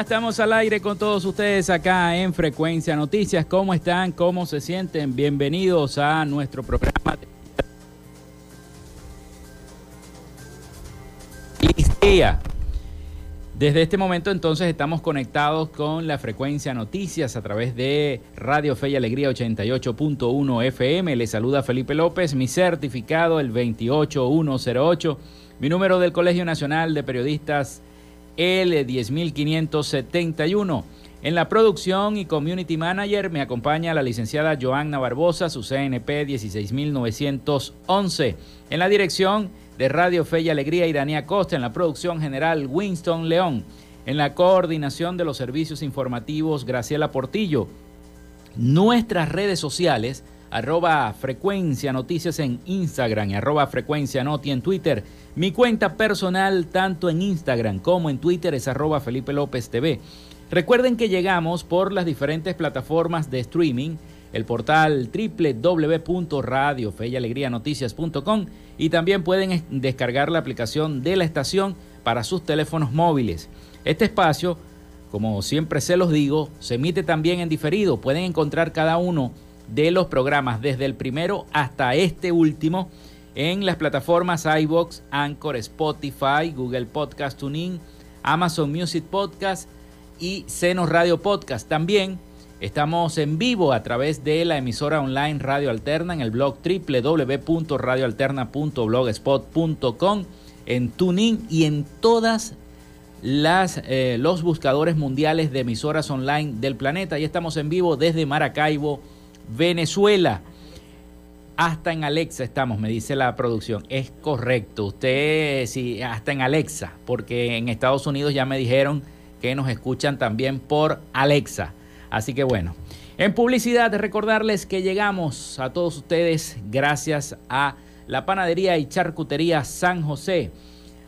Estamos al aire con todos ustedes acá en Frecuencia Noticias. ¿Cómo están? ¿Cómo se sienten? Bienvenidos a nuestro programa. Desde este momento entonces estamos conectados con la Frecuencia Noticias a través de Radio Fe y Alegría 88.1 FM. Les saluda Felipe López, mi certificado el 28108, mi número del Colegio Nacional de Periodistas el 10571. En la producción y community manager me acompaña la licenciada Joanna Barbosa, su CNP 16911. En la dirección de Radio Fe y Alegría, Iranía Costa. En la producción general, Winston León. En la coordinación de los servicios informativos, Graciela Portillo. Nuestras redes sociales, arroba frecuencia noticias en Instagram y arroba frecuencia noti en Twitter mi cuenta personal, tanto en Instagram como en Twitter, es arroba Felipe López TV. Recuerden que llegamos por las diferentes plataformas de streaming, el portal www.radiofeyalegrianoticias.com y también pueden descargar la aplicación de la estación para sus teléfonos móviles. Este espacio, como siempre se los digo, se emite también en diferido. Pueden encontrar cada uno de los programas desde el primero hasta este último en las plataformas iBox, Anchor, Spotify, Google Podcast Tuning, Amazon Music Podcast y Seno Radio Podcast. También estamos en vivo a través de la emisora online Radio Alterna en el blog www.radioalterna.blogspot.com, en Tuning y en todas las, eh, los buscadores mundiales de emisoras online del planeta. Y estamos en vivo desde Maracaibo, Venezuela. Hasta en Alexa estamos, me dice la producción. Es correcto. Usted, sí, hasta en Alexa, porque en Estados Unidos ya me dijeron que nos escuchan también por Alexa. Así que bueno. En publicidad, recordarles que llegamos a todos ustedes gracias a la panadería y charcutería San José,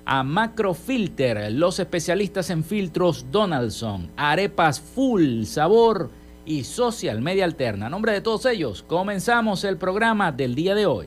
a Macrofilter, los especialistas en filtros Donaldson, arepas full sabor y Social Media Alterna. A nombre de todos ellos, comenzamos el programa del día de hoy.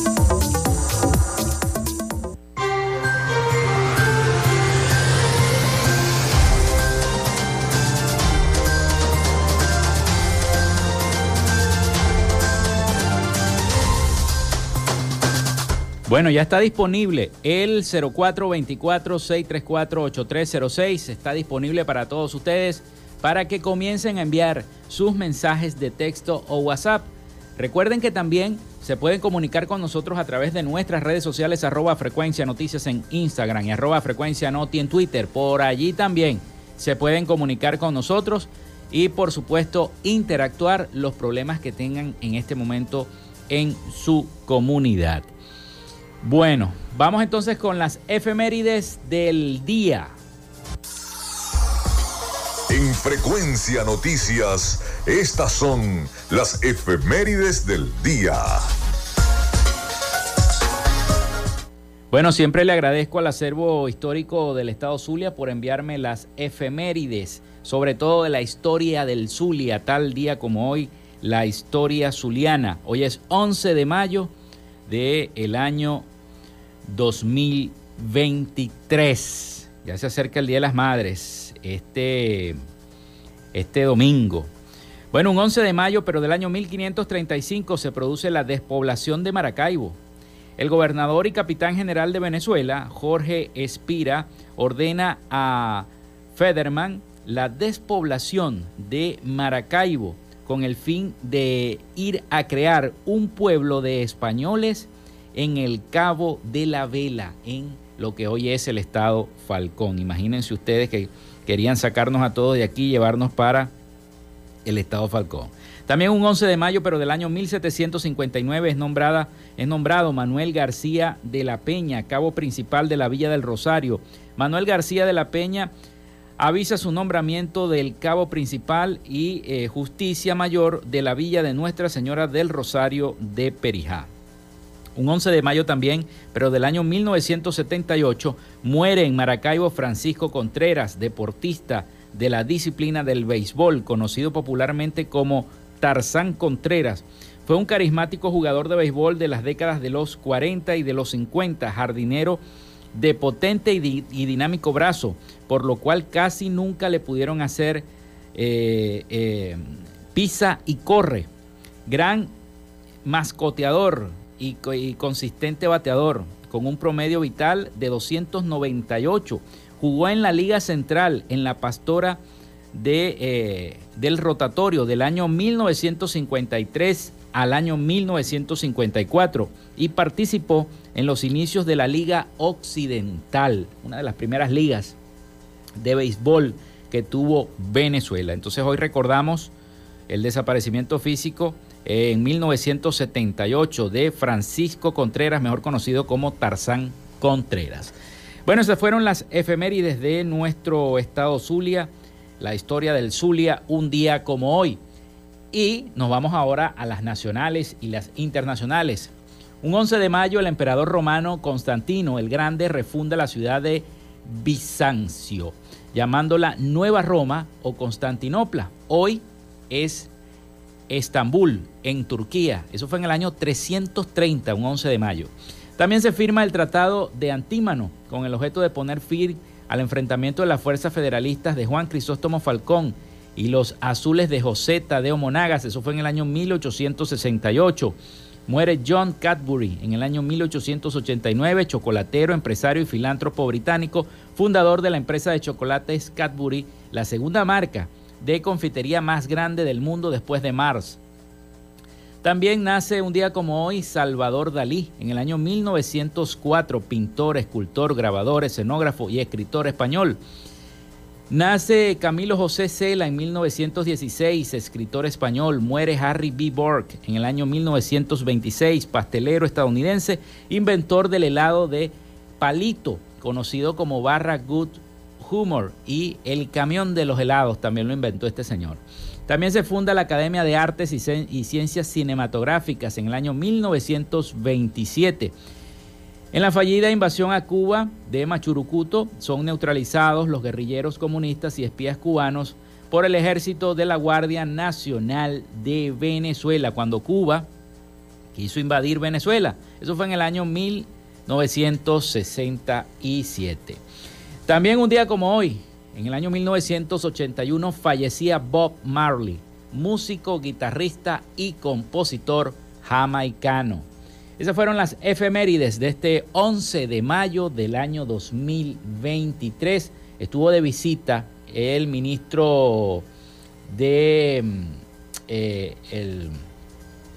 Bueno, ya está disponible el 0424-634-8306. Está disponible para todos ustedes para que comiencen a enviar sus mensajes de texto o WhatsApp. Recuerden que también se pueden comunicar con nosotros a través de nuestras redes sociales arroba frecuencia noticias en Instagram y arroba frecuencia noti en Twitter. Por allí también se pueden comunicar con nosotros y por supuesto interactuar los problemas que tengan en este momento en su comunidad. Bueno, vamos entonces con las efemérides del día. En Frecuencia Noticias, estas son las efemérides del día. Bueno, siempre le agradezco al acervo histórico del Estado Zulia por enviarme las efemérides, sobre todo de la historia del Zulia, tal día como hoy, la historia zuliana. Hoy es 11 de mayo del año 2023. Ya se acerca el Día de las Madres, este, este domingo. Bueno, un 11 de mayo, pero del año 1535 se produce la despoblación de Maracaibo. El gobernador y capitán general de Venezuela, Jorge Espira, ordena a Federman la despoblación de Maracaibo con el fin de ir a crear un pueblo de españoles en el Cabo de la Vela, en lo que hoy es el estado Falcón. Imagínense ustedes que querían sacarnos a todos de aquí y llevarnos para el estado Falcón. También un 11 de mayo, pero del año 1759, es, nombrado Manuel García de la Peña, cabo principal de la Villa del Rosario. Manuel García de la Peña avisa su nombramiento del cabo principal y eh, justicia mayor de la Villa de Nuestra Señora del Rosario de Perijá. Un 11 de mayo también, pero del año 1978, muere en Maracaibo Francisco Contreras, deportista de la disciplina del béisbol, conocido popularmente como Tarzán Contreras. Fue un carismático jugador de béisbol de las décadas de los 40 y de los 50, jardinero de potente y, dinámico brazo, por lo cual casi nunca le pudieron hacer eh, eh, pisa y corre. Gran mascoteador, y, consistente bateador, con un promedio vital de 298. Jugó en la Liga Central, en la Pastora de, eh, del Rotatorio del año 1953 al año 1954 y participó en los inicios de la Liga Occidental, una de las primeras ligas de béisbol que tuvo Venezuela. Entonces hoy recordamos el desaparecimiento físico en 1978 de Francisco Contreras, mejor conocido como Tarzán Contreras. Bueno, esas fueron las efemérides de nuestro estado Zulia, la historia del Zulia un día como hoy. Y nos vamos ahora a las nacionales y las internacionales. Un 11 de mayo el emperador romano Constantino el Grande refunda la ciudad de Bizancio, llamándola Nueva Roma o Constantinopla. Hoy es Estambul, en Turquía. Eso fue en el año 330, un 11 de mayo. También se firma el Tratado de Antímano, con el objeto de poner fin al enfrentamiento de las fuerzas federalistas de Juan Crisóstomo Falcón y los azules de José Tadeo Monagas. Eso fue en el año 1868. Muere John Cadbury en el año 1889, chocolatero, empresario y filántropo británico, fundador de la empresa de chocolates Cadbury, la segunda marca de confitería más grande del mundo después de Mars. También nace un día como hoy Salvador Dalí, en el año 1904, pintor, escultor, grabador, escenógrafo y escritor español. Nace Camilo José Cela en 1916, escritor español. Muere Harry B. Bork en el año 1926, pastelero estadounidense, inventor del helado de palito, conocido como barra Good Humor, y el camión de los helados también lo inventó este señor. También se funda la Academia de Artes y Ciencias Cinematográficas en el año 1927. En la fallida invasión a Cuba de Machurucuto son neutralizados los guerrilleros comunistas y espías cubanos por el ejército de la Guardia Nacional de Venezuela cuando Cuba quiso invadir Venezuela. Eso fue en el año 1967. También un día como hoy, en el año 1981, fallecía Bob Marley, músico, guitarrista y compositor jamaicano. Esas fueron las efemérides de este 11 de mayo del año 2023. Estuvo de visita el ministro de mm, eh,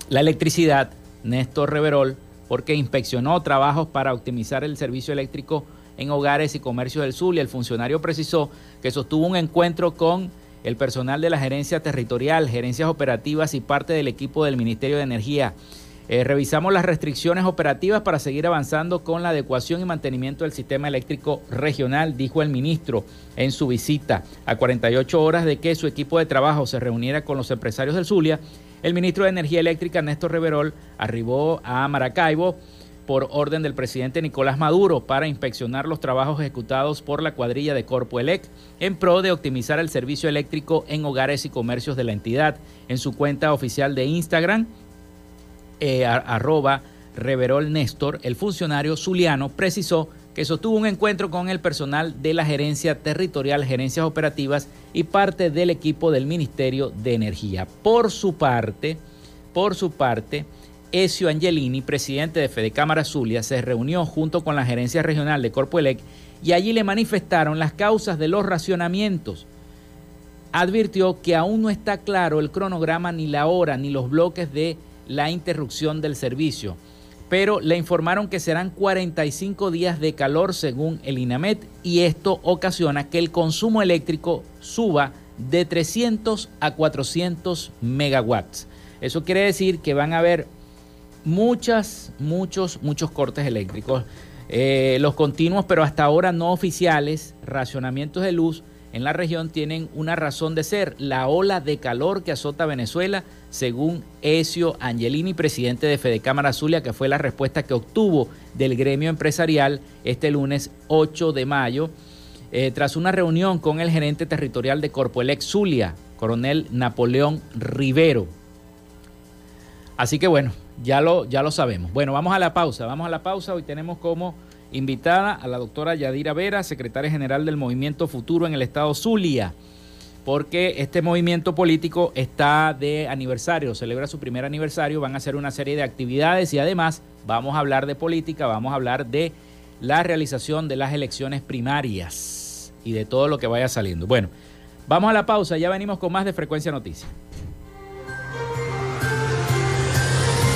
la electricidad, Néstor Reverol, porque inspeccionó trabajos para optimizar el servicio eléctrico en hogares y comercios del y el funcionario precisó que sostuvo un encuentro con el personal de la gerencia territorial, gerencias operativas y parte del equipo del Ministerio de Energía eh, revisamos las restricciones operativas para seguir avanzando con la adecuación y mantenimiento del sistema eléctrico regional, dijo el ministro en su visita. A 48 horas de que su equipo de trabajo se reuniera con los empresarios del Zulia, el ministro de Energía Eléctrica, Néstor Reverol, arribó a Maracaibo por orden del presidente Nicolás Maduro para inspeccionar los trabajos ejecutados por la cuadrilla de Corpo Elec en pro de optimizar el servicio eléctrico en hogares y comercios de la entidad. En su cuenta oficial de Instagram, eh, arroba Reverol Néstor, el funcionario zuliano precisó que sostuvo un encuentro con el personal de la gerencia territorial, gerencias operativas y parte del equipo del Ministerio de Energía. Por su parte, por su parte, Ezio Angelini, presidente de Fede Cámara Zulia, se reunió junto con la gerencia regional de Corpoelec y allí le manifestaron las causas de los racionamientos. Advirtió que aún no está claro el cronograma ni la hora ni los bloques de la interrupción del servicio, pero le informaron que serán 45 días de calor según el INAMET y esto ocasiona que el consumo eléctrico suba de 300 a 400 megawatts. Eso quiere decir que van a haber muchas, muchos, muchos cortes eléctricos. Eh, los continuos, pero hasta ahora no oficiales, racionamientos de luz en la región tienen una razón de ser, la ola de calor que azota Venezuela, según Ezio Angelini, presidente de Fede Cámara Zulia, que fue la respuesta que obtuvo del gremio empresarial este lunes 8 de mayo, eh, tras una reunión con el gerente territorial de Corpoelex Zulia, coronel Napoleón Rivero. Así que bueno, ya lo, ya lo sabemos. Bueno, vamos a la pausa, vamos a la pausa. Hoy tenemos como invitada a la doctora Yadira Vera, secretaria general del Movimiento Futuro en el estado Zulia, porque este movimiento político está de aniversario, celebra su primer aniversario, van a hacer una serie de actividades y además vamos a hablar de política, vamos a hablar de la realización de las elecciones primarias y de todo lo que vaya saliendo. Bueno, vamos a la pausa, ya venimos con más de Frecuencia Noticias.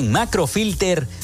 En Macrofilter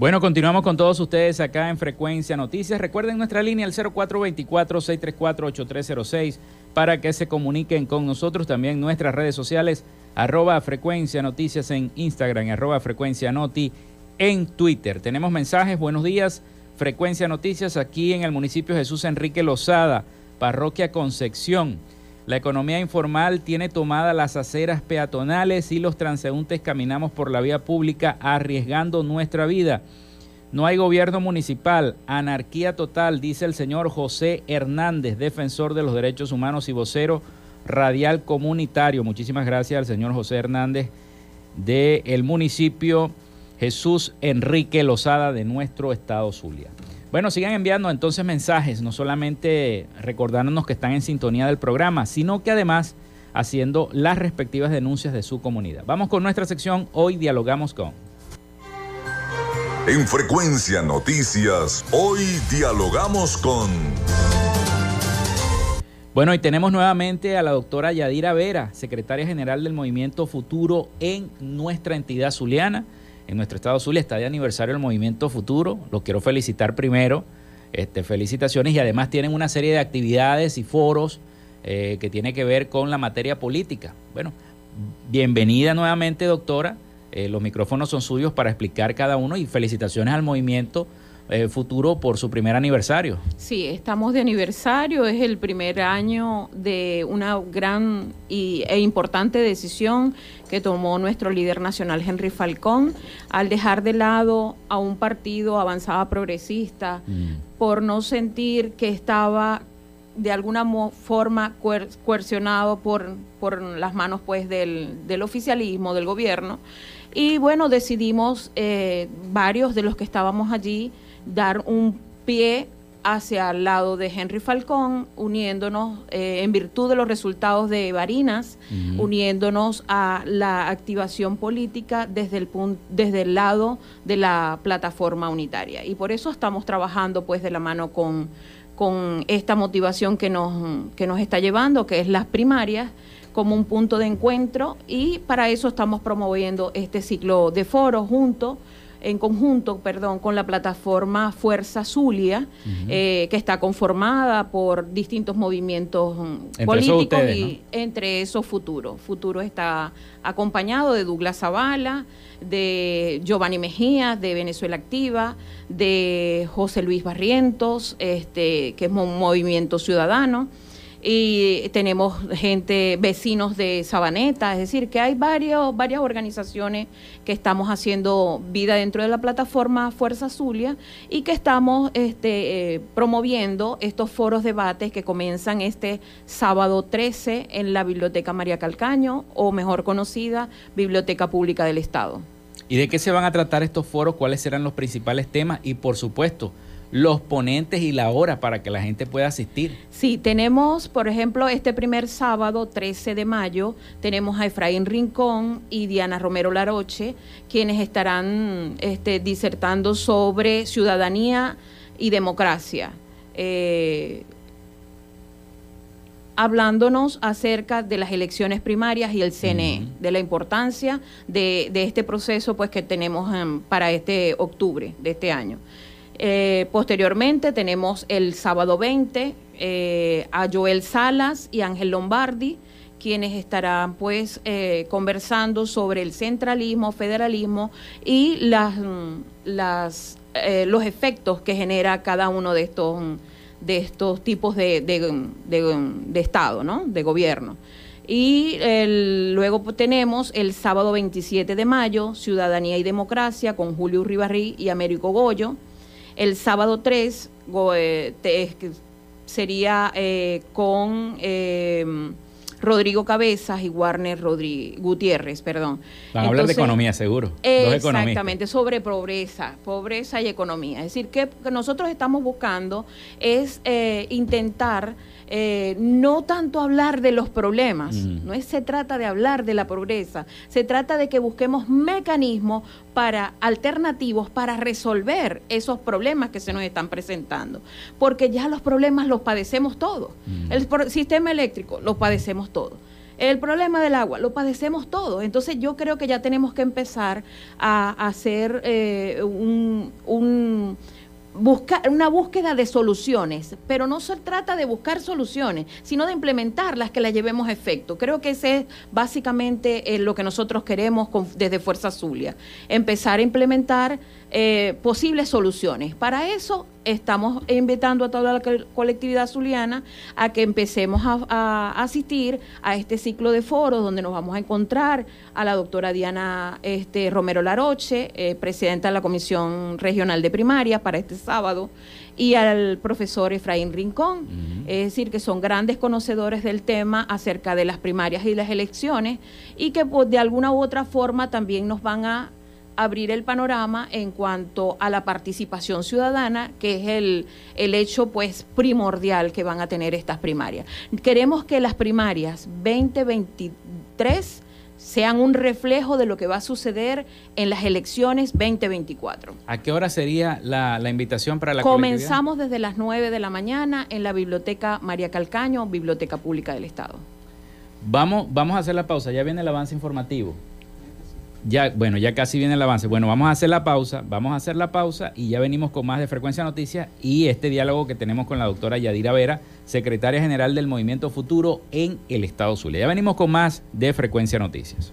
Bueno, continuamos con todos ustedes acá en Frecuencia Noticias. Recuerden nuestra línea el 0424-634-8306 para que se comuniquen con nosotros. También nuestras redes sociales, arroba Frecuencia Noticias en Instagram, arroba Frecuencia Noti en Twitter. Tenemos mensajes, buenos días, Frecuencia Noticias aquí en el municipio Jesús Enrique Lozada, Parroquia Concepción. La economía informal tiene tomadas las aceras peatonales y los transeúntes caminamos por la vía pública arriesgando nuestra vida. No hay gobierno municipal, anarquía total, dice el señor José Hernández, defensor de los derechos humanos y vocero radial comunitario. Muchísimas gracias al señor José Hernández del municipio Jesús Enrique Lozada de nuestro estado Zulia. Bueno, sigan enviando entonces mensajes, no solamente recordándonos que están en sintonía del programa, sino que además haciendo las respectivas denuncias de su comunidad. Vamos con nuestra sección, hoy dialogamos con... En frecuencia noticias, hoy dialogamos con... Bueno, y tenemos nuevamente a la doctora Yadira Vera, secretaria general del Movimiento Futuro en nuestra entidad zuliana en nuestro estado Zulia está de aniversario el Movimiento Futuro. Los quiero felicitar primero. Este, felicitaciones y además tienen una serie de actividades y foros eh, que tiene que ver con la materia política. Bueno, bienvenida nuevamente, doctora. Eh, los micrófonos son suyos para explicar cada uno y felicitaciones al movimiento eh, futuro por su primer aniversario. Sí, estamos de aniversario, es el primer año de una gran y, e importante decisión que tomó nuestro líder nacional Henry Falcón al dejar de lado a un partido avanzada progresista mm. por no sentir que estaba de alguna forma coercionado por, por las manos pues del, del oficialismo, del gobierno. Y bueno, decidimos eh, varios de los que estábamos allí dar un pie hacia el lado de Henry Falcón, uniéndonos eh, en virtud de los resultados de Barinas, uniéndonos a la activación política desde el, desde el lado de la plataforma unitaria. Y por eso estamos trabajando pues de la mano con, con esta motivación que nos, que nos está llevando, que es las primarias, como un punto de encuentro y para eso estamos promoviendo este ciclo de foros junto en conjunto, perdón, con la plataforma Fuerza Zulia, eh, que está conformada por distintos movimientos mm, políticos y entre esos Futuro. Futuro está acompañado de Douglas Zavala, de Giovanni Mejía, de Venezuela Activa, de José Luis Barrientos, este, que es un movimiento ciudadano y tenemos gente, vecinos de Sabaneta, es decir, que hay varias organizaciones que estamos haciendo vida dentro de la plataforma Fuerza Zulia y que estamos este, eh, promoviendo estos foros debates que comienzan este sábado 13 en la Biblioteca María Calcaño, o mejor conocida, Biblioteca Pública del Estado. ¿Y de qué se van a tratar estos foros? ¿Cuáles serán los principales temas? Y por supuesto, los ponentes y la hora para que la gente pueda asistir. Sí, tenemos, por ejemplo, este primer sábado, 13 de mayo, tenemos a Efraín Rincón y Diana Romero Laroche, quienes estarán este, disertando sobre ciudadanía y democracia. Eh, hablándonos acerca de las elecciones primarias y el CNE, de la importancia de, este proceso pues que tenemos em, para este octubre de este año. Eh, posteriormente tenemos el sábado 20 eh, a Joel Salas y Ángel Lombardi, quienes estarán pues eh, conversando sobre el centralismo, federalismo y las, las eh, los efectos que genera cada uno de estos, de estos tipos de, de, Estado, ¿no? de gobierno. Y luego tenemos el sábado 27 de mayo, Ciudadanía y Democracia, con Julio Ribarrí y Américo Goyo. El sábado 3 sería con Rodrigo Cabezas y Warner Gutiérrez, perdón. Van a hablar de economía, seguro. Exactamente, sobre pobreza, pobreza y economía. Es decir, que nosotros estamos buscando es eh, intentar eh, no tanto hablar de los problemas, no es, se trata de hablar de la pobreza, se trata de que busquemos mecanismos para alternativos para resolver esos problemas que se nos están presentando, porque ya los problemas los padecemos todos. El sistema eléctrico lo padecemos todos. El problema del agua, lo padecemos todos. Entonces yo creo que ya tenemos que empezar a, hacer eh, un, buscar una búsqueda de soluciones, pero no se trata de buscar soluciones, sino de implementarlas que las llevemos a efecto. Creo que ese es básicamente eh, lo que nosotros queremos desde Fuerza Zulia, empezar a implementar eh, posibles soluciones. Para eso estamos invitando a toda la colectividad zuliana a que empecemos a, asistir a este ciclo de foros donde nos vamos a encontrar a la doctora Diana este, Romero Laroche, eh, presidenta de la Comisión Regional de Primaria para este sábado, y al profesor Efraín Rincón. Es decir, que son grandes conocedores del tema acerca de las primarias y las elecciones y que pues, de alguna u otra forma también nos van a abrir el panorama en cuanto a la participación ciudadana, que es el, el hecho pues primordial que van a tener estas primarias. Queremos que las primarias 2023 sean un reflejo de lo que va a suceder en las elecciones 2024. ¿A qué hora sería la, invitación para la Comenzamos desde las 9 de la mañana en la Biblioteca María Calcaño, Biblioteca Pública del Estado. Vamos, vamos a hacer la pausa, ya viene el avance informativo. Ya, bueno, ya casi viene el avance. Bueno, vamos a hacer la pausa, vamos a hacer la pausa y ya venimos con más de Frecuencia Noticias y este diálogo que tenemos con la doctora Yadira Vera, secretaria general del Movimiento Futuro en el Estado Zulia. Ya venimos con más de Frecuencia Noticias.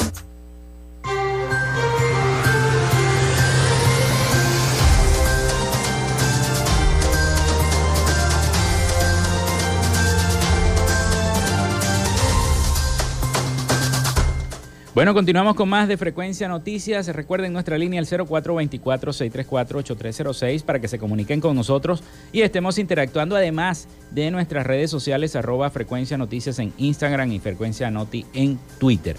Bueno, continuamos con más de Frecuencia Noticias. Recuerden nuestra línea el 0424-634-8306 para que se comuniquen con nosotros y estemos interactuando además de nuestras redes sociales arroba Frecuencia Noticias en Instagram y Frecuencia Noti en Twitter.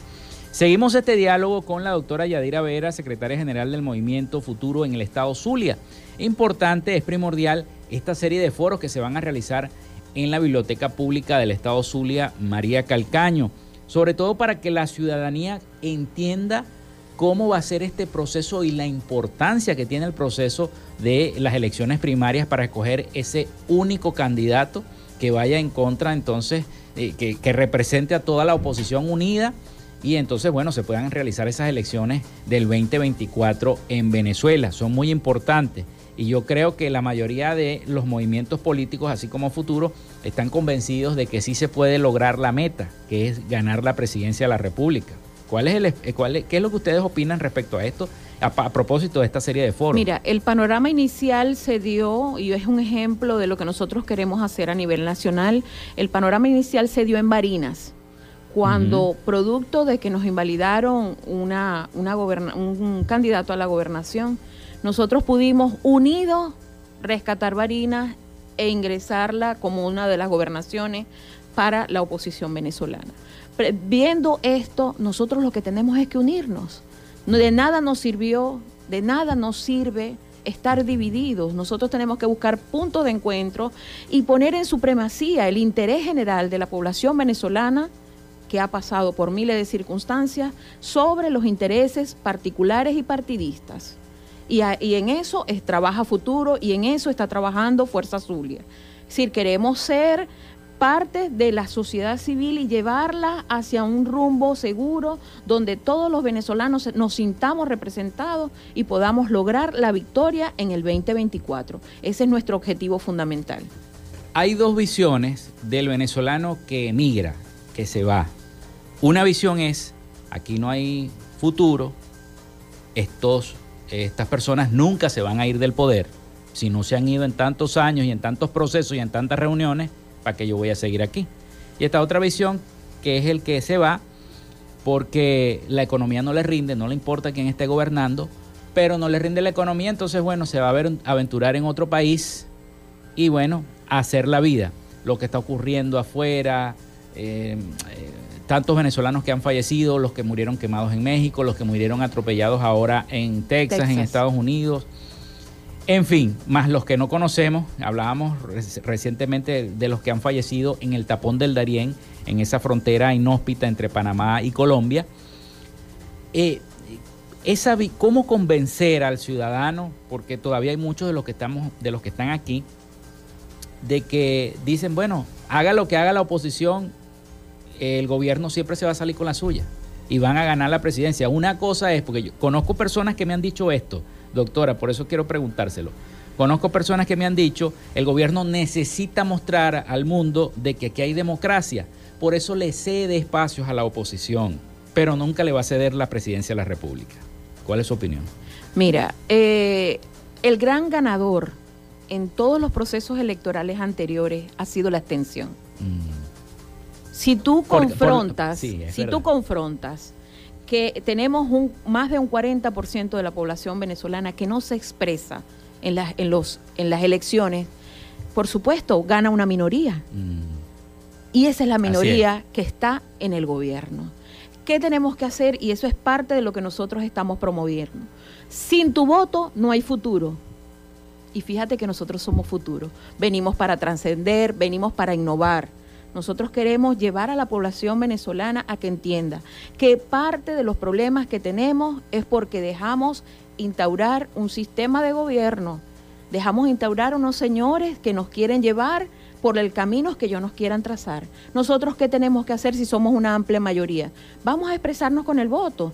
Seguimos este diálogo con la doctora Yadira Vera, secretaria general del Movimiento Futuro en el Estado Zulia. Importante, es primordial esta serie de foros que se van a realizar en la Biblioteca Pública del Estado Zulia María Calcaño sobre todo para que la ciudadanía entienda cómo va a ser este proceso y la importancia que tiene el proceso de las elecciones primarias para escoger ese único candidato que vaya en contra, entonces, eh, que, que represente a toda la oposición unida y entonces, bueno, se puedan realizar esas elecciones del 2024 en Venezuela. Son muy importantes. Y yo creo que la mayoría de los movimientos políticos, así como Futuro, están convencidos de que sí se puede lograr la meta, que es ganar la presidencia de la República. ¿Cuál es el, eh, cuál ¿Qué es lo que ustedes opinan respecto a esto, a, propósito de esta serie de foros? Mira, el panorama inicial se dio, y es un ejemplo de lo que nosotros queremos hacer a nivel nacional, el panorama inicial se dio en Barinas, cuando producto de que nos invalidaron una, una un candidato a la gobernación, nosotros pudimos unidos rescatar Barinas e ingresarla como una de las gobernaciones para la oposición venezolana. viendo esto, nosotros lo que tenemos es que unirnos. De nada nos sirvió, de nada nos sirve estar divididos. Nosotros tenemos que buscar puntos de encuentro y poner en supremacía el interés general de la población venezolana que ha pasado por miles de circunstancias sobre los intereses particulares y partidistas. Y, en eso es, trabaja Futuro y en eso está trabajando Fuerza Zulia. Es decir, queremos ser parte de la sociedad civil y llevarla hacia un rumbo seguro donde todos los venezolanos nos sintamos representados y podamos lograr la victoria en el 2024. Ese es nuestro objetivo fundamental. Hay dos visiones del venezolano que emigra, que se va. Una visión es, aquí no hay futuro, estos estas personas nunca se van a ir del poder. Si no se han ido en tantos años y en tantos procesos y en tantas reuniones, ¿para qué yo voy a seguir aquí? Y esta otra visión, que es el que se va porque la economía no le rinde, no le importa quién esté gobernando, pero no le rinde la economía, entonces bueno, se va a aventurar en otro país y bueno, hacer la vida. Lo que está ocurriendo afuera, eh, eh, tantos venezolanos que han fallecido, los que murieron quemados en México, los que murieron atropellados ahora en Texas, en Estados Unidos. En fin, más los que no conocemos, hablábamos recientemente de los que han fallecido en el tapón del Darién, en esa frontera inhóspita entre Panamá y Colombia. Eh, esa, ¿Cómo convencer al ciudadano? Porque todavía hay muchos de los que, estamos, de los que están aquí, de que dicen, bueno, haga lo que haga la oposición, el gobierno siempre se va a salir con la suya y van a ganar la presidencia. Una cosa es, porque yo conozco personas que me han dicho esto, doctora, por eso quiero preguntárselo. Conozco personas que me han dicho, el gobierno necesita mostrar al mundo de que aquí hay democracia, por eso le cede espacios a la oposición, pero nunca le va a ceder la presidencia a la República. ¿Cuál es su opinión? Mira, eh, el gran ganador en todos los procesos electorales anteriores ha sido la abstención. Mm. Si tú confrontas, si tú confrontas que tenemos un, más de un 40% de la población venezolana que no se expresa en las, en los, en las elecciones, por supuesto, gana una minoría. Mm. Y esa es la minoría que está en el gobierno. ¿Qué tenemos que hacer? Y eso es parte de lo que nosotros estamos promoviendo. Sin tu voto no hay futuro. Y fíjate que nosotros somos futuro. Venimos para trascender, venimos para innovar. Nosotros queremos llevar a la población venezolana a que entienda que parte de los problemas que tenemos es porque dejamos instaurar un sistema de gobierno, dejamos instaurar unos señores que nos quieren llevar por el camino que ellos nos quieran trazar. Nosotros, ¿qué tenemos que hacer si somos una amplia mayoría? Vamos a expresarnos con el voto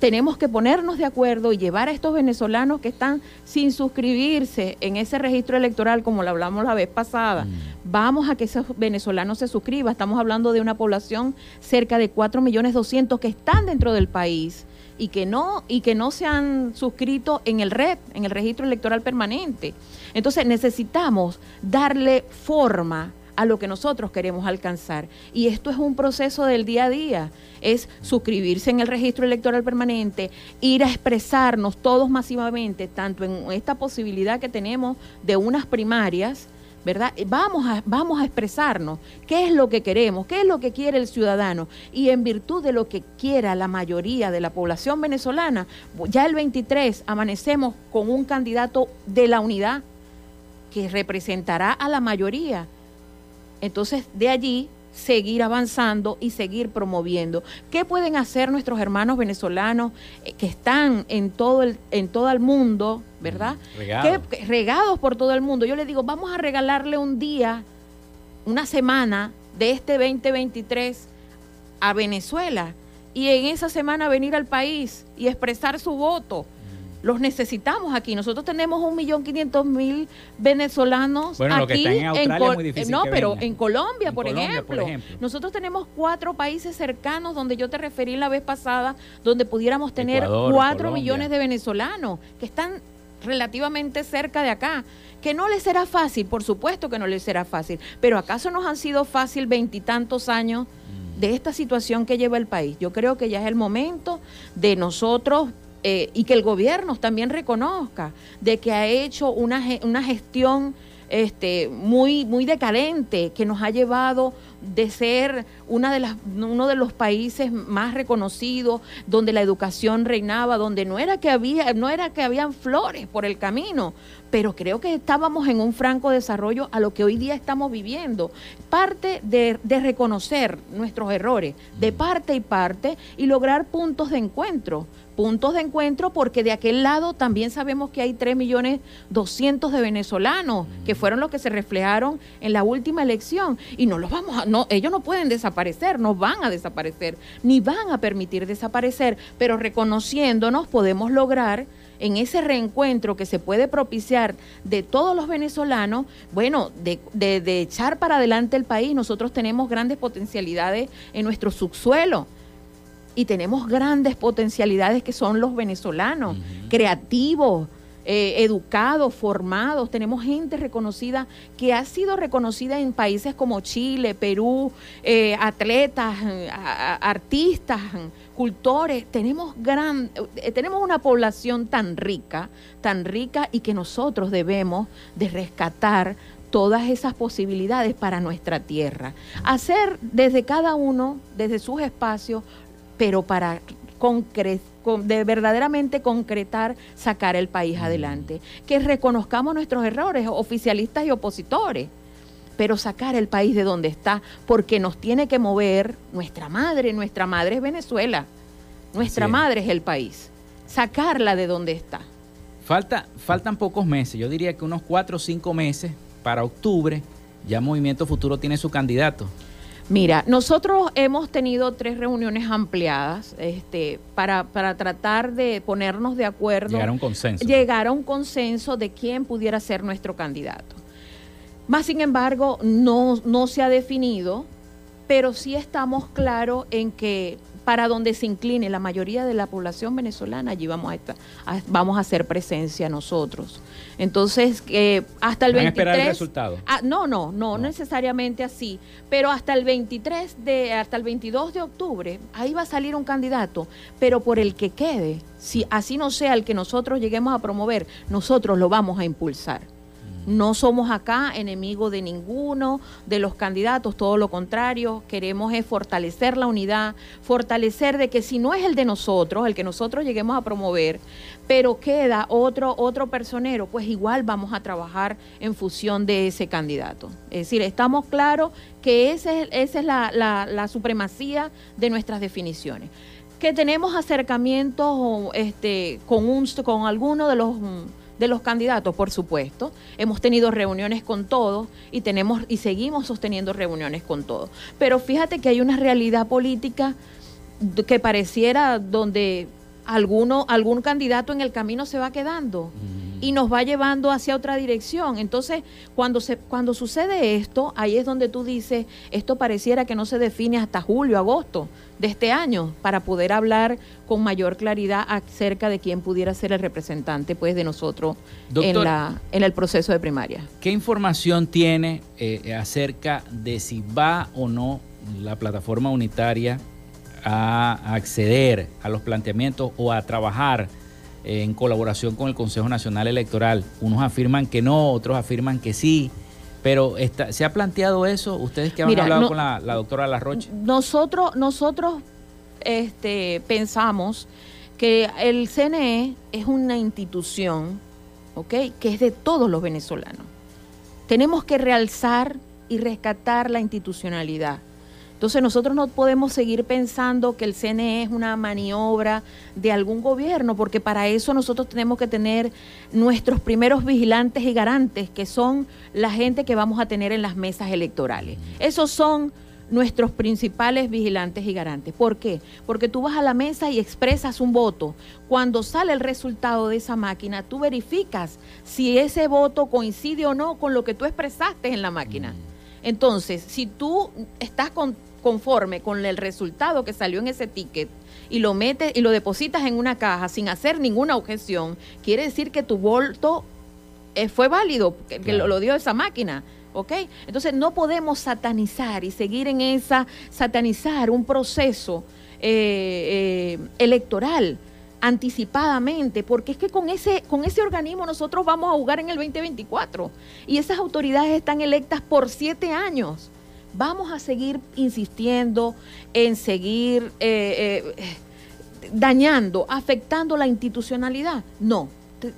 tenemos que ponernos de acuerdo y llevar a estos venezolanos que están sin suscribirse en ese registro electoral, como lo hablamos la vez pasada. Mm. Vamos a que esos venezolanos se suscriban. Estamos hablando de una población cerca de 4 millones 200 que están dentro del país y que no y que no se han suscrito en el red, en el registro electoral permanente. Entonces necesitamos darle forma a lo que nosotros queremos alcanzar. Y esto es un proceso del día a día, es suscribirse en el registro electoral permanente, ir a expresarnos todos masivamente, tanto en esta posibilidad que tenemos de unas primarias, ¿verdad? Vamos a, vamos a expresarnos qué es lo que queremos, qué es lo que quiere el ciudadano y en virtud de lo que quiera la mayoría de la población venezolana, ya el 23 amanecemos con un candidato de la unidad que representará a la mayoría entonces, de allí seguir avanzando y seguir promoviendo. ¿Qué pueden hacer nuestros hermanos venezolanos eh, que están en todo el, en todo el mundo, verdad? Regados. regados por todo el mundo. Yo les digo, vamos a regalarle un día, una semana de este 2023 a Venezuela y en esa semana venir al país y expresar su voto los necesitamos aquí. Nosotros tenemos un millón quinientos mil venezolanos bueno, aquí. Lo que está en Australia es muy difícil no, pero vengan. en Colombia, En por, Colombia, ejemplo, por ejemplo. Nosotros tenemos cuatro países cercanos donde yo te referí la vez pasada, donde pudiéramos tener Ecuador, cuatro Colombia. millones de venezolanos que están relativamente cerca de acá. Que no les será fácil, por supuesto que no les será fácil, pero ¿acaso nos han sido fácil veintitantos años de esta situación que lleva el país? Yo creo que ya es el momento de nosotros eh, y que el gobierno también reconozca de que ha hecho una, una gestión este, muy, muy decadente que nos ha llevado de ser una de las, uno de los países más reconocidos, donde la educación reinaba, donde no era que había, no era que habían flores por el camino, pero creo que estábamos en un franco desarrollo a lo que hoy día estamos viviendo. Parte de, de reconocer nuestros errores, de parte y parte, y lograr puntos de encuentro. Puntos de encuentro porque de aquel lado también sabemos que hay 3 millones 200 de venezolanos que fueron los que se reflejaron en la última elección y no los vamos a, no, ellos no pueden desaparecer, no van a desaparecer, ni van a permitir desaparecer, pero reconociéndonos podemos lograr en ese reencuentro que se puede propiciar de todos los venezolanos, bueno, de, de- de echar para adelante el país, nosotros tenemos grandes potencialidades en nuestro subsuelo y tenemos grandes potencialidades que son los venezolanos, creativos, eh, educados, formados. Tenemos gente reconocida que ha sido reconocida en países como Chile, Perú, eh, atletas, eh, artistas, cultores. Tenemos gran, tenemos una población tan rica, tan rica y que nosotros debemos de rescatar todas esas posibilidades para nuestra tierra. Hacer desde cada uno, desde sus espacios, pero para concre- con- de verdaderamente concretar, sacar el país adelante. Que reconozcamos nuestros errores, oficialistas y opositores, pero sacar el país de donde está, porque nos tiene que mover nuestra madre, nuestra madre es Venezuela, nuestra madre es el país, sacarla de donde está. Falta, faltan pocos meses, yo diría que unos cuatro o cinco meses para octubre, ya Movimiento Futuro tiene su candidato. Mira, nosotros hemos tenido tres reuniones ampliadas este, para, para tratar de ponernos de acuerdo. Llegar a un consenso. llegar a un consenso de quién pudiera ser nuestro candidato. Más sin embargo, no, no se ha definido, pero sí estamos claros en que para donde se incline la mayoría de la población venezolana, allí vamos a, estar, a- vamos a hacer presencia nosotros. Entonces, eh, hasta el Van a 23... esperar el resultado. Ah, no, no, no, No. necesariamente así, pero hasta el 23 de hasta el 22 de octubre ahí va a salir un candidato, pero por el que quede, si así no sea el que nosotros lleguemos a promover, nosotros lo vamos a impulsar. No somos acá enemigos de ninguno de los candidatos, todo lo contrario, queremos es fortalecer la unidad, fortalecer de que si no es el de nosotros, el que nosotros lleguemos a promover, pero queda otro, otro personero, pues igual vamos a trabajar en función de ese candidato. Es decir, estamos claros que esa es la, la supremacía de nuestras definiciones que tenemos acercamientos este, con, un, con alguno de los de los candidatos, por supuesto. Hemos tenido reuniones con todos y tenemos y seguimos sosteniendo reuniones con todos. Pero fíjate que hay una realidad política que pareciera donde alguno, algún candidato en el camino se va quedando y nos va llevando hacia otra dirección. Entonces, cuando, se, cuando sucede esto, ahí es donde tú dices, esto pareciera que no se define hasta julio, agosto de este año, para poder hablar con mayor claridad acerca de quién pudiera ser el representante pues, de nosotros en, la, en el proceso de primaria. ¿Qué información tiene eh, acerca de si va o no la plataforma unitaria a acceder a los planteamientos o a trabajar en colaboración con el Consejo Nacional Electoral. Unos afirman que no, otros afirman que sí. Pero ¿se ha planteado eso? ¿Ustedes que han hablado con la, doctora Larroche? Nosotros, nosotros este, pensamos que el CNE es una institución ¿ok? que es de todos los venezolanos. Tenemos que realzar y rescatar la institucionalidad. Entonces nosotros no podemos seguir pensando que el CNE es una maniobra de algún gobierno, porque para eso nosotros tenemos que tener nuestros primeros vigilantes y garantes, que son la gente que vamos a tener en las mesas electorales. Esos son nuestros principales vigilantes y garantes. ¿Por qué? Porque tú vas a la mesa y expresas un voto. Cuando sale el resultado de esa máquina, tú verificas si ese voto coincide o no con lo que tú expresaste en la máquina. Entonces, si tú estás con conforme con el resultado que salió en ese ticket y lo metes y lo depositas en una caja sin hacer ninguna objeción, quiere decir que tu voto eh, fue válido, que, lo, dio esa máquina. ¿Ok? Entonces no podemos satanizar y seguir en esa, satanizar un proceso eh, eh, electoral anticipadamente, porque es que con ese, con ese organismo nosotros vamos a jugar en el 2024 y esas autoridades están electas por siete años vamos a seguir insistiendo en seguir eh, eh, dañando, afectando la institucionalidad. No,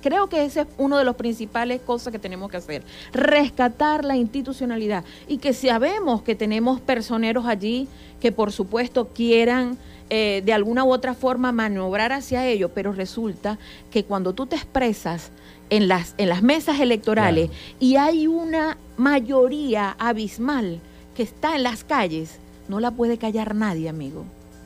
creo que ese es uno de los principales cosas que tenemos que hacer, rescatar la institucionalidad. Y que sabemos que tenemos personeros allí que por supuesto quieran eh, de alguna u otra forma maniobrar hacia ello, pero resulta que cuando tú te expresas en las, en las mesas electorales y hay una mayoría abismal, que está en las calles, no la puede callar nadie, amigo.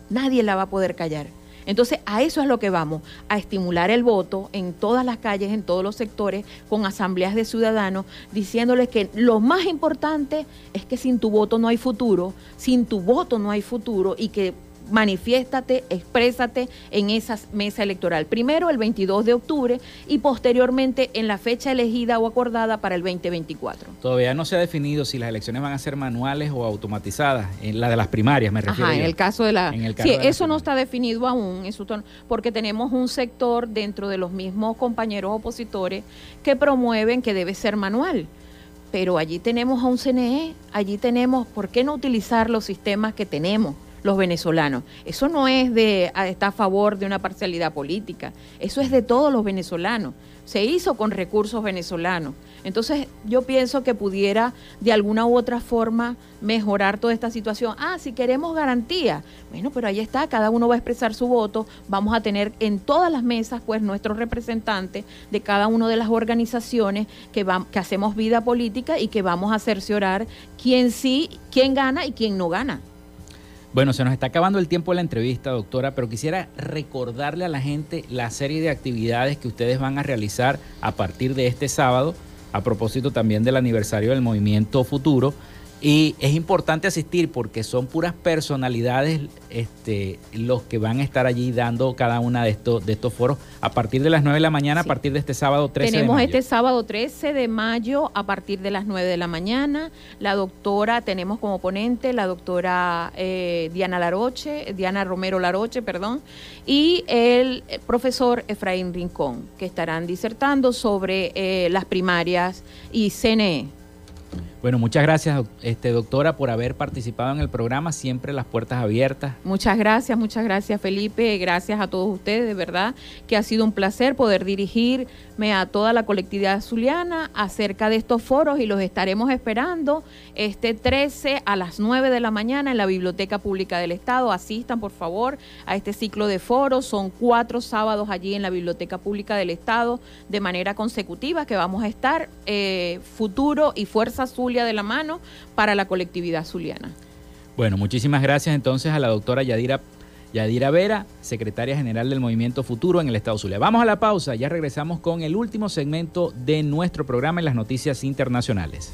Nadie la va a poder callar. Entonces, a eso es lo que vamos, a estimular el voto en todas las calles, en todos los sectores, con asambleas de ciudadanos, diciéndoles que lo más importante es que sin tu voto no hay futuro, sin tu voto no hay futuro y que manifiéstate, exprésate en esa mesa electoral. Primero el 22 de octubre y posteriormente en la fecha elegida o acordada para el 2024. Todavía no se ha definido si las elecciones van a ser manuales o automatizadas, en la de las primarias me refiero. Ajá, en el caso de la... sí, eso no está definido aún, eso, porque tenemos un sector dentro de los mismos compañeros opositores que promueven que debe ser manual pero allí tenemos a un CNE, allí tenemos, ¿por qué no utilizar los sistemas que tenemos? Los venezolanos. Eso no es de estar a favor de una parcialidad política, eso es de todos los venezolanos. Se hizo con recursos venezolanos. Entonces yo pienso que pudiera de alguna u otra forma mejorar toda esta situación. Ah, si queremos garantía. Bueno, pero ahí está, cada uno va a expresar su voto. Vamos a tener en todas las mesas pues nuestros representantes de cada una de las organizaciones que, que hacemos vida política y que vamos a cerciorar quién sí, quién gana y quién no gana. Bueno, se nos está acabando el tiempo de la entrevista, doctora, pero quisiera recordarle a la gente la serie de actividades que ustedes van a realizar a partir de este sábado, a propósito también del aniversario del Movimiento Futuro, Y es importante asistir porque son puras personalidades este, los que van a estar allí dando cada una de estos, de estos foros a partir de las 9 de la mañana, a partir de este sábado 13 Tenemos de mayo. este sábado 13 de mayo a partir de las 9 de la mañana. La doctora, tenemos como ponente la doctora eh, Diana Laroche, Diana Romero Laroche, perdón, y el profesor Efraín Rincón, que estarán disertando sobre eh, las primarias y CNE. Bueno, muchas gracias, este, doctora, por haber participado en el programa. Siempre las puertas abiertas. Muchas gracias, muchas gracias, Felipe. Gracias a todos ustedes, de verdad, que ha sido un placer poder dirigirme a toda la colectividad zuliana acerca de estos foros y los estaremos esperando este 13 a las 9 de la mañana en la Biblioteca Pública del Estado. Asistan, por favor, a este ciclo de foros. Son cuatro sábados allí en la Biblioteca Pública del Estado de manera consecutiva que vamos a estar eh, Futuro y Fuerza Zulia de la mano para la colectividad zuliana. Bueno, muchísimas gracias entonces a la doctora Yadira, Yadira Vera, secretaria general del Movimiento Futuro en el Estado Zulia. Vamos a la pausa, ya regresamos con el último segmento de nuestro programa en las noticias internacionales.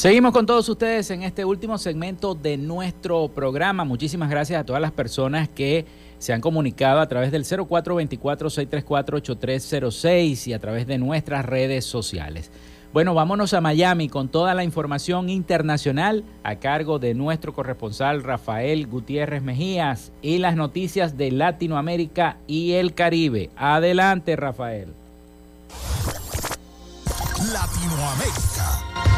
Seguimos con todos ustedes en este último segmento de nuestro programa. Muchísimas gracias a todas las personas que se han comunicado a través del 0424-634-8306 y a través de nuestras redes sociales. Bueno, vámonos a Miami con toda la información internacional a cargo de nuestro corresponsal Rafael Gutiérrez Mejías y las noticias de Latinoamérica y el Caribe. Adelante, Rafael. Latinoamérica.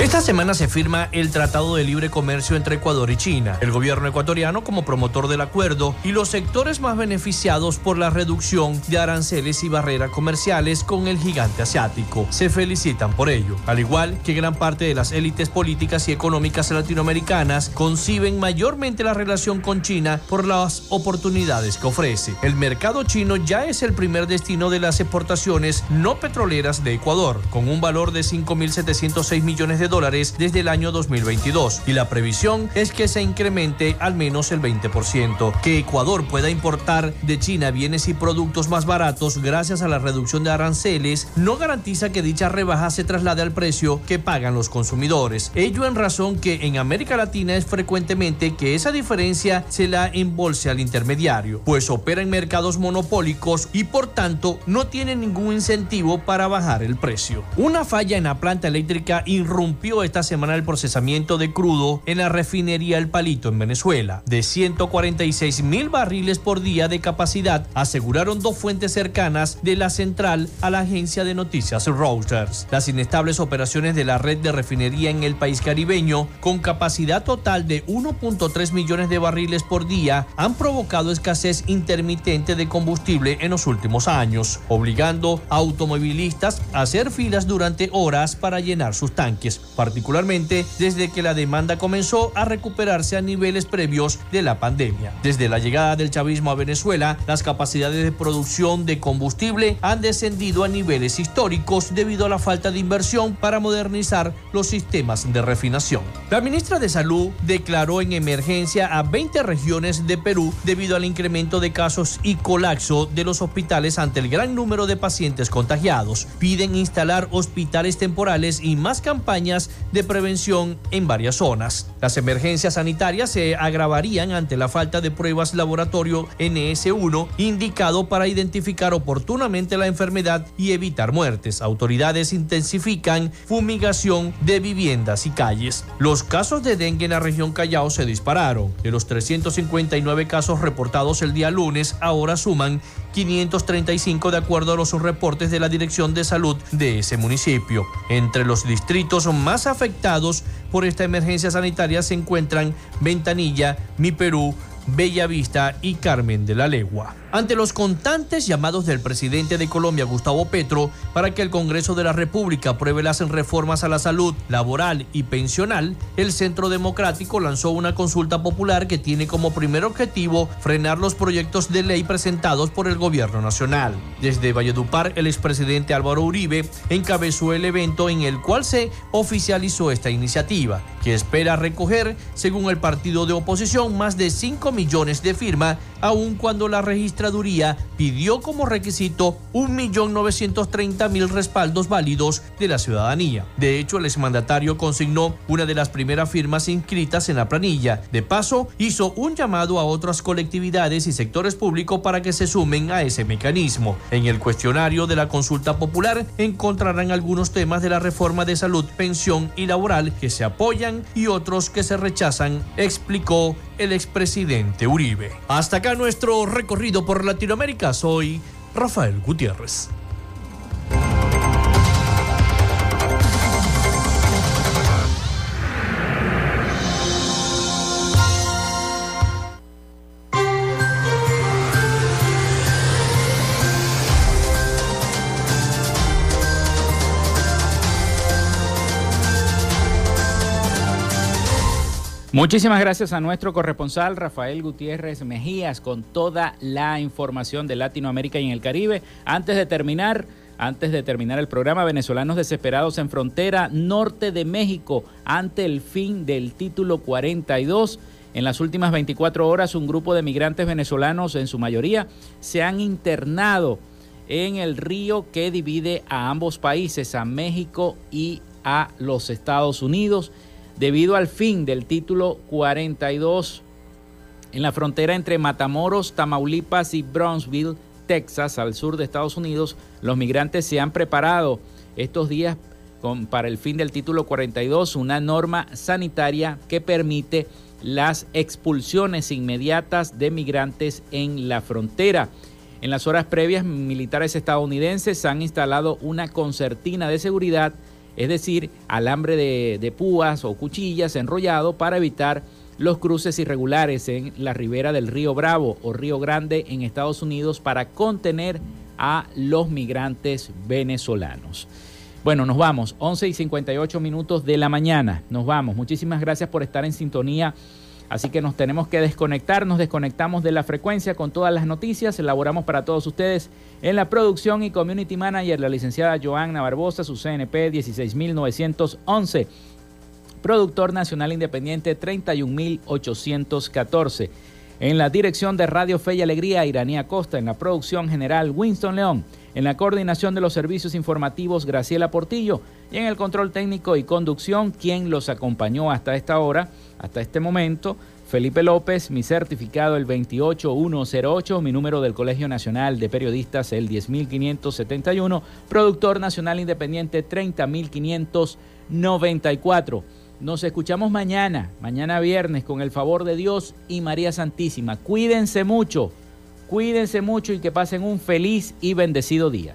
Esta semana se firma el Tratado de Libre Comercio entre Ecuador y China. El gobierno ecuatoriano como promotor del acuerdo y los sectores más beneficiados por la reducción de aranceles y barreras comerciales con el gigante asiático. Se felicitan por ello. Al igual que gran parte de las élites políticas y económicas latinoamericanas conciben mayormente la relación con China por las oportunidades que ofrece. El mercado chino ya es el primer destino de las exportaciones no petroleras de Ecuador, con un valor de 5.706 millones de dólares desde el año 2022 y la previsión es que se incremente al menos el 20%. Que Ecuador pueda importar de China bienes y productos más baratos gracias a la reducción de aranceles no garantiza que dicha rebaja se traslade al precio que pagan los consumidores. Ello en razón que en América Latina es frecuentemente que esa diferencia se la embolse al intermediario, pues opera en mercados monopólicos y por tanto no tiene ningún incentivo para bajar el precio. Una falla en la planta eléctrica esta semana el procesamiento de crudo en la refinería El Palito en Venezuela. De 146 mil barriles por día de capacidad, aseguraron dos fuentes cercanas de la central a la agencia de noticias Reuters. Las inestables operaciones de la red de refinería en el país caribeño, con capacidad total de 1.3 millones de barriles por día, han provocado escasez intermitente de combustible en los últimos años, obligando a automovilistas a hacer filas durante horas para llenar sus tanques particularmente desde que la demanda comenzó a recuperarse a niveles previos de la pandemia. Desde la llegada del chavismo a Venezuela, las capacidades de producción de combustible han descendido a niveles históricos debido a la falta de inversión para modernizar los sistemas de refinación. La ministra de Salud declaró en emergencia a 20 regiones de Perú debido al incremento de casos y colapso de los hospitales ante el gran número de pacientes contagiados. Piden instalar hospitales temporales y más campañas de prevención en varias zonas. Las emergencias sanitarias se agravarían ante la falta de pruebas laboratorio NS1 indicado para identificar oportunamente la enfermedad y evitar muertes. Autoridades intensifican fumigación de viviendas y calles. Los casos de dengue en la región Callao se dispararon. De los 359 casos reportados el día lunes, ahora suman 535 de acuerdo a los reportes de la Dirección de Salud de ese municipio. Entre los distritos más afectados por esta emergencia sanitaria se encuentran Ventanilla, Mi Perú, Bellavista y Carmen de la Legua. Ante los constantes llamados del presidente de Colombia, Gustavo Petro, para que el Congreso de la República apruebe las reformas a la salud, laboral y pensional, el Centro Democrático lanzó una consulta popular que tiene como primer objetivo frenar los proyectos de ley presentados por el gobierno nacional. Desde Valledupar, el expresidente Álvaro Uribe encabezó el evento en el cual se oficializó esta iniciativa, que espera recoger, según el partido de oposición, más de 5 millones de firmas, aun cuando la registraduría pidió como requisito 1.930.000 respaldos válidos de la ciudadanía. De hecho, el exmandatario consignó una de las primeras firmas inscritas en la planilla. De paso, hizo un llamado a otras colectividades y sectores públicos para que se sumen a ese mecanismo. En el cuestionario de la consulta popular encontrarán algunos temas de la reforma de salud, pensión y laboral que se apoyan y otros que se rechazan, explicó el expresidente Uribe. Hasta acá nuestro recorrido por Latinoamérica. Soy Rafael Gutiérrez. Muchísimas gracias a nuestro corresponsal Rafael Gutiérrez Mejías con toda la información de Latinoamérica y en el Caribe. Antes de terminar, antes de terminar el programa, venezolanos desesperados en frontera norte de México ante el fin del título 42. En las últimas 24 horas, un grupo de migrantes venezolanos, en su mayoría, se han internado en el río que divide a ambos países, a México y a los Estados Unidos debido al fin del título 42 en la frontera entre Matamoros, Tamaulipas y Brownsville, Texas, al sur de Estados Unidos, los migrantes se han preparado estos días para el fin del título 42, una norma sanitaria que permite las expulsiones inmediatas de migrantes en la frontera. En las horas previas, militares estadounidenses han instalado una concertina de seguridad es decir, alambre de, púas o cuchillas enrollado para evitar los cruces irregulares en la ribera del río Bravo o Río Grande en Estados Unidos para contener a los migrantes venezolanos. Bueno, nos vamos, 11 y 58 minutos de la mañana, nos vamos. Muchísimas gracias por estar en sintonía Así que nos tenemos que desconectar, nos desconectamos de la frecuencia con todas las noticias, elaboramos para todos ustedes en la producción y community manager la licenciada Joanna Barbosa, su CNP 16911, productor nacional independiente 31814. En la dirección de Radio Fe y Alegría, Iranía Costa, en la producción general Winston León, en la coordinación de los servicios informativos Graciela Portillo. Y en el control técnico y conducción, quien los acompañó hasta esta hora, hasta este momento, Felipe López, mi certificado el 28108, mi número del Colegio Nacional de Periodistas el 10571, productor nacional independiente 30594. Nos escuchamos mañana, mañana viernes, con el favor de Dios y María Santísima. Cuídense mucho. Cuídense mucho y que pasen un feliz y bendecido día.